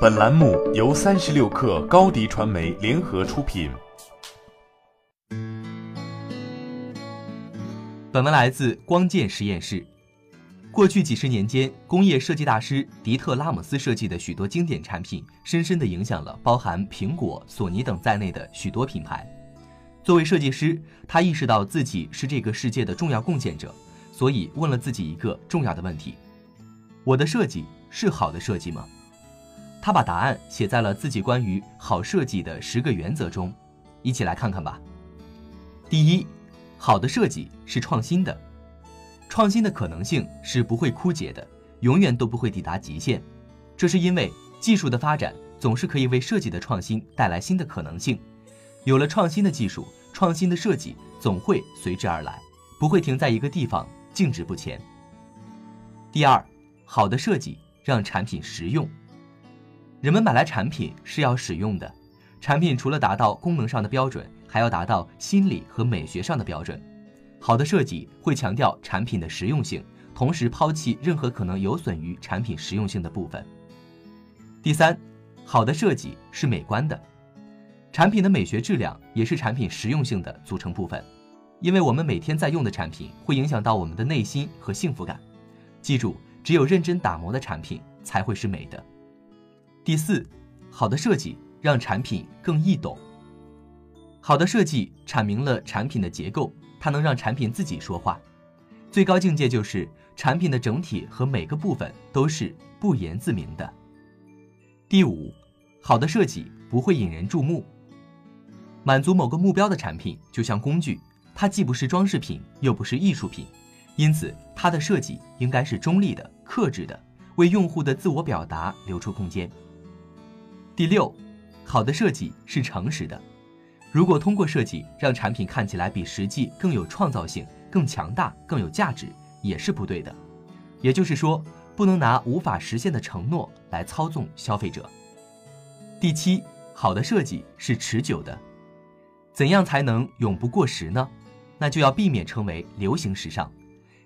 本栏目由三十六氪高低传媒联合出品。本文来自光剑实验室。过去几十年间，工业设计大师迪特拉姆斯设计的许多经典产品，深深地影响了包含苹果、索尼等在内的许多品牌。作为设计师，他意识到自己是这个世界的重要贡献者，所以问了自己一个重要的问题：我的设计是好的设计吗？他把答案写在了自己关于好设计的十个原则中，一起来看看吧。第一，好的设计是创新的，创新的可能性是不会枯竭的，永远都不会抵达极限。这是因为技术的发展总是可以为设计的创新带来新的可能性。有了创新的技术，创新的设计总会随之而来，不会停在一个地方静止不前。第二，好的设计让产品实用。人们买来产品是要使用的，产品除了达到功能上的标准，还要达到心理和美学上的标准。好的设计会强调产品的实用性，同时抛弃任何可能有损于产品实用性的部分。第三，好的设计是美观的，产品的美学质量也是产品实用性的组成部分，因为我们每天在用的产品会影响到我们的内心和幸福感。记住，只有认真打磨的产品才会是美的。第四，好的设计让产品更易懂。好的设计阐明了产品的结构，它能让产品自己说话。最高境界就是产品的整体和每个部分都是不言自明的。第五，好的设计不会引人注目。满足某个目标的产品就像工具，它既不是装饰品，又不是艺术品，因此它的设计应该是中立的、克制的，为用户的自我表达留出空间。第六，好的设计是诚实的。如果通过设计让产品看起来比实际更有创造性、更强大、更有价值，也是不对的。也就是说，不能拿无法实现的承诺来操纵消费者。第七，好的设计是持久的。怎样才能永不过时呢？那就要避免成为流行时尚。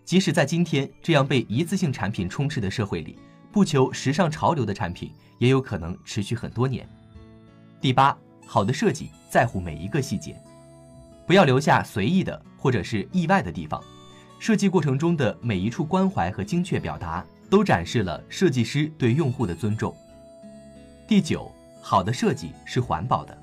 即使在今天这样被一次性产品充斥的社会里。不求时尚潮流的产品也有可能持续很多年。第八，好的设计在乎每一个细节，不要留下随意的或者是意外的地方。设计过程中的每一处关怀和精确表达，都展示了设计师对用户的尊重。第九，好的设计是环保的，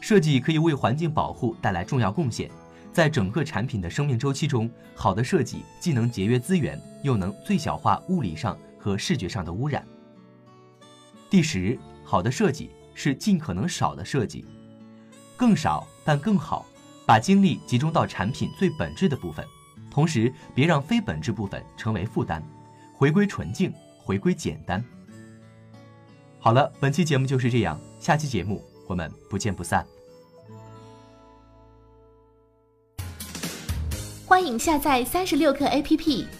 设计可以为环境保护带来重要贡献。在整个产品的生命周期中，好的设计既能节约资源，又能最小化物理上。和视觉上的污染。第十，好的设计是尽可能少的设计，更少但更好，把精力集中到产品最本质的部分，同时别让非本质部分成为负担，回归纯净，回归简单。好了，本期节目就是这样，下期节目我们不见不散。欢迎下载三十六课 APP。